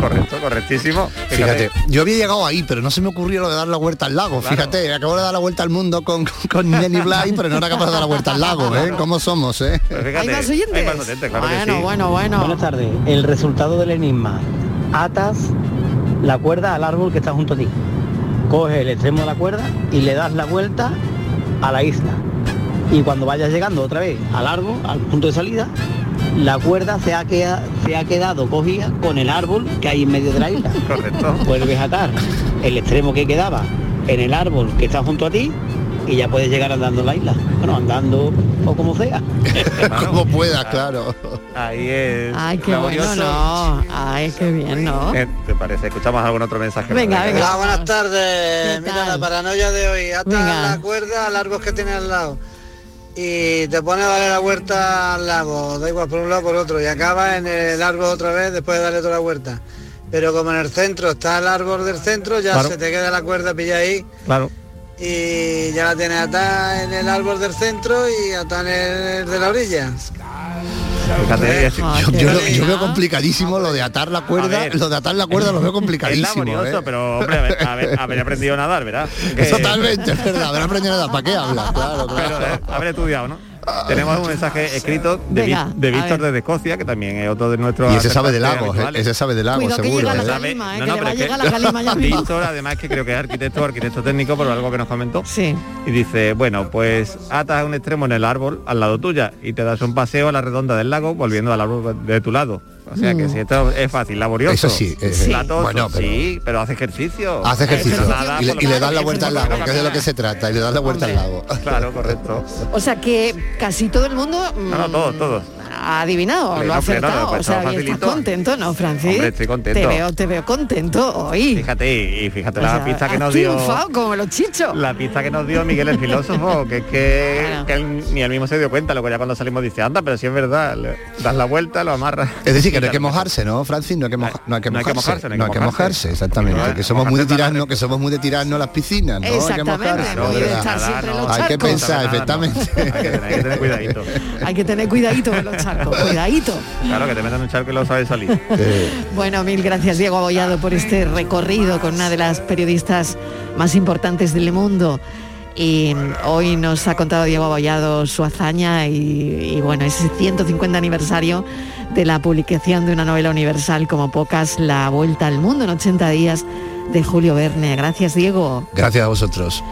correcto, correctísimo. Fíjate, yo había llegado ahí, pero no se me ocurrió lo de dar la vuelta al lago. Fíjate, acabo de dar la vuelta al mundo con, con Nelly Bly, pero no era capaz de dar la vuelta al lago, ¿eh? ¿Cómo somos, eh? ¿Hay más oyentes? bueno, bueno, bueno. Buenas tardes. El resultado del enigma. Atas la cuerda al árbol que está junto a ti. Coge el extremo de la cuerda y le das la vuelta a la isla. Y cuando vayas llegando otra vez al árbol, al punto de salida, la cuerda se ha, queda- se ha quedado cogida con el árbol que hay en medio de la isla. [LAUGHS] Correcto. Vuelves a atar el extremo que quedaba en el árbol que está junto a ti y ya puedes llegar andando a la isla. Bueno, andando o como sea. [LAUGHS] Como puedas, claro. Ahí es. Ay, qué bueno, laborioso. no. Ay, qué bien, ¿no? Eh, ¿Te parece? Escuchamos algún otro mensaje. Venga, venga. Buenas tardes. Mira, la paranoia de hoy. Ata Venga. la cuerda al árbol que tiene al lado. Y te pone a darle la vuelta al lago, da igual por un lado o por otro, y acaba en el árbol otra vez después de darle toda la vuelta. Pero como en el centro está el árbol del centro, ya Claro. se te queda la cuerda pilla ahí Claro. y ya la tienes atada en el árbol del centro y atada en el de la orilla. Fíjate, es- Yo, yo lo- yo veo complicadísimo lo de atar la cuerda, lo de atar la cuerda lo veo [LAUGHS] Es complicadísimo. laborioso, ¿eh? pero hombre, haber, haber- haber aprendido a nadar, ¿verdad? [LAUGHS] Que- Totalmente, es verdad, haber aprendido nada, ¿para qué habla? Claro, Pero, claro. eh, haber estudiado, ¿no? Tenemos un mensaje escrito de, Venga, de Víctor desde Escocia, que también es otro de nuestros Y ese sabe de lagos, ¿eh? ese sabe de lagos, seguro. llega la calima, No, que no, le va a pero es que llegar la calima ya mismo. Víctor, además que creo que es arquitecto, arquitecto técnico, por algo que nos comentó. Sí. Y dice, bueno, pues atas un extremo en el árbol al lado tuya y te das un paseo a la redonda del lago volviendo al árbol de tu lado. O sea que Mm. si esto es fácil, laborioso. Eso sí, eh, Sí. latoso, bueno, pero- sí, pero hace ejercicio. Hace ejercicio Nada, y le, y le das la vuelta al lago, que es de lo que se trata, y le das la vuelta al lago. Claro, correcto. O sea que casi todo el mundo mm, No, no, todos, todos. Ha adivinado, Pleno, lo ha pleno, acertado. pues o sea, estás contento, ¿no, Francis? Hombre, estoy contento. Te veo, te veo contento hoy. Fíjate, y fíjate O la sea, pista que nos dio. como los chichos. La pista que nos dio Miguel el filósofo, [LAUGHS] que es que, que él ni él mismo se dio cuenta, luego ya cuando salimos dice, anda, pero si es verdad, le das la vuelta, lo amarras. Es decir, que no hay que mojarse, ¿no, Francis? No hay que, moja- no hay que No hay que mojarse. mojarse, no hay No que hay que mojarse, exactamente. No, que somos muy de mojarse tirarnos, que somos muy de tirarnos las piscinas, ¿no? Hay que Exactamente, mojarse. Hay que pensar, efectivamente. Hay que tener cuidadito. Hay que tener cuidadito con los [LAUGHS] charcos, cuidadito. Claro, que te metan un charco y lo sabes salir. Bueno, mil gracias Diego Abollado por este recorrido con una de las periodistas más importantes del mundo. Y hoy nos ha contado Diego Abollado su hazaña y, y bueno, ese 150 aniversario de la publicación de una novela universal como pocas, La Vuelta al Mundo en 80 días de Julio Verne. Gracias Diego. Gracias a vosotros.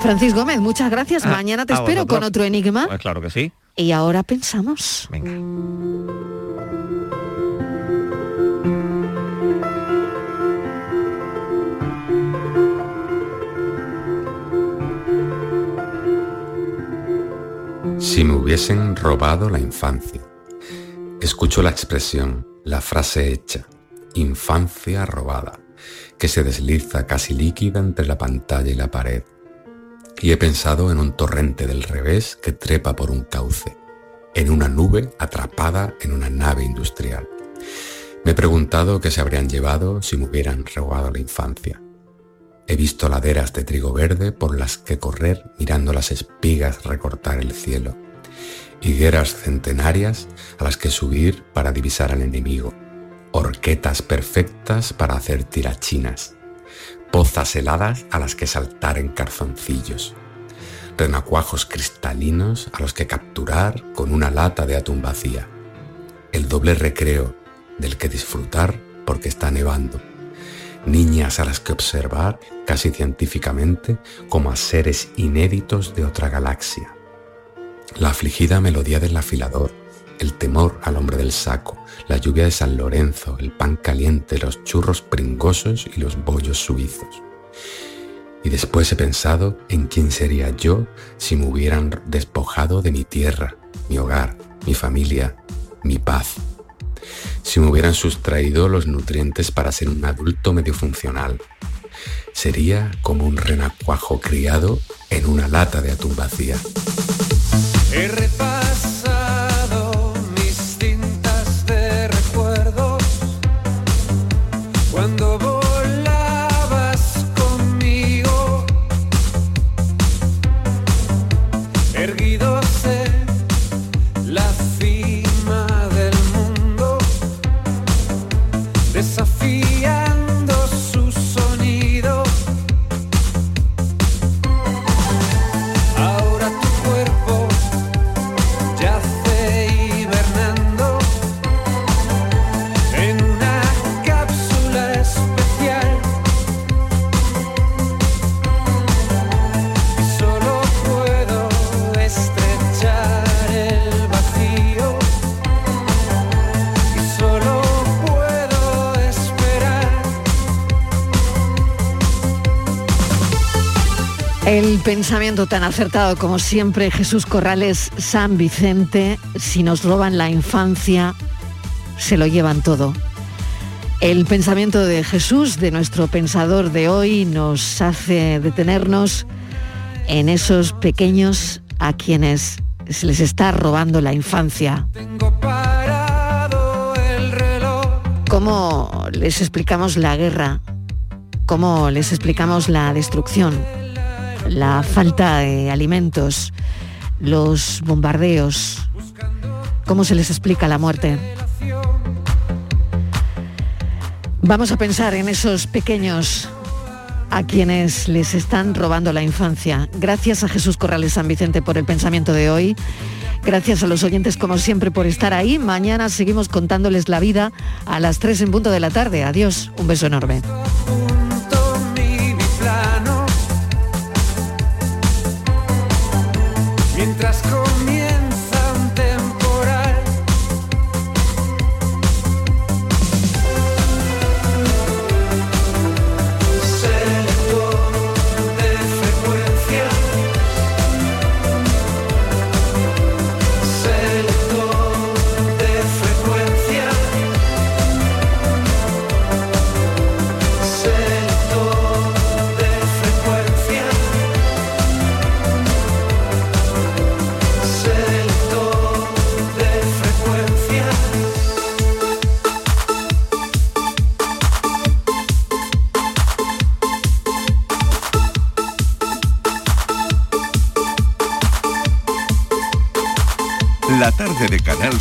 Francis Gómez, muchas gracias. Ah, Mañana te espero vosotros. con otro enigma. Pues claro que sí. Y ahora pensamos. Si me hubiesen robado la infancia. Escucho la expresión, la frase hecha, infancia robada, que se desliza casi líquida entre la pantalla y la pared. Y he pensado en un torrente del revés que trepa por un cauce, en una nube atrapada en una nave industrial. Me he preguntado qué se habrían llevado si me hubieran robado la infancia. He visto laderas de trigo verde por las que correr mirando las espigas recortar el cielo. Higueras centenarias a las que subir para divisar al enemigo. Horquetas perfectas para hacer tirachinas. Pozas heladas a las que saltar en calzoncillos. Renacuajos cristalinos a los que capturar con una lata de atún vacía. El doble recreo del que disfrutar porque está nevando niñas a las que observar casi científicamente como a seres inéditos de otra galaxia. La afligida melodía del afilador, el temor al hombre del saco, la lluvia de San Lorenzo, el pan caliente, los churros pringosos y los bollos suizos. Y después he pensado en quién sería yo si me hubieran despojado de mi tierra, mi hogar, mi familia, mi paz si me hubieran sustraído los nutrientes para ser un adulto medio funcional. Sería como un renacuajo criado en una lata de atún vacía. Pensamiento tan acertado como siempre, Jesús Corrales, San Vicente, si nos roban la infancia, se lo llevan todo. El pensamiento de Jesús, de nuestro pensador de hoy, nos hace detenernos en esos pequeños a quienes se les está robando la infancia. ¿Cómo les explicamos la guerra? ¿Cómo les explicamos la destrucción? La falta de alimentos, los bombardeos. ¿Cómo se les explica la muerte? Vamos a pensar en esos pequeños a quienes les están robando la infancia. Gracias a Jesús Corrales San Vicente por el pensamiento de hoy. Gracias a los oyentes como siempre por estar ahí. Mañana seguimos contándoles la vida a las 3 en punto de la tarde. Adiós. Un beso enorme.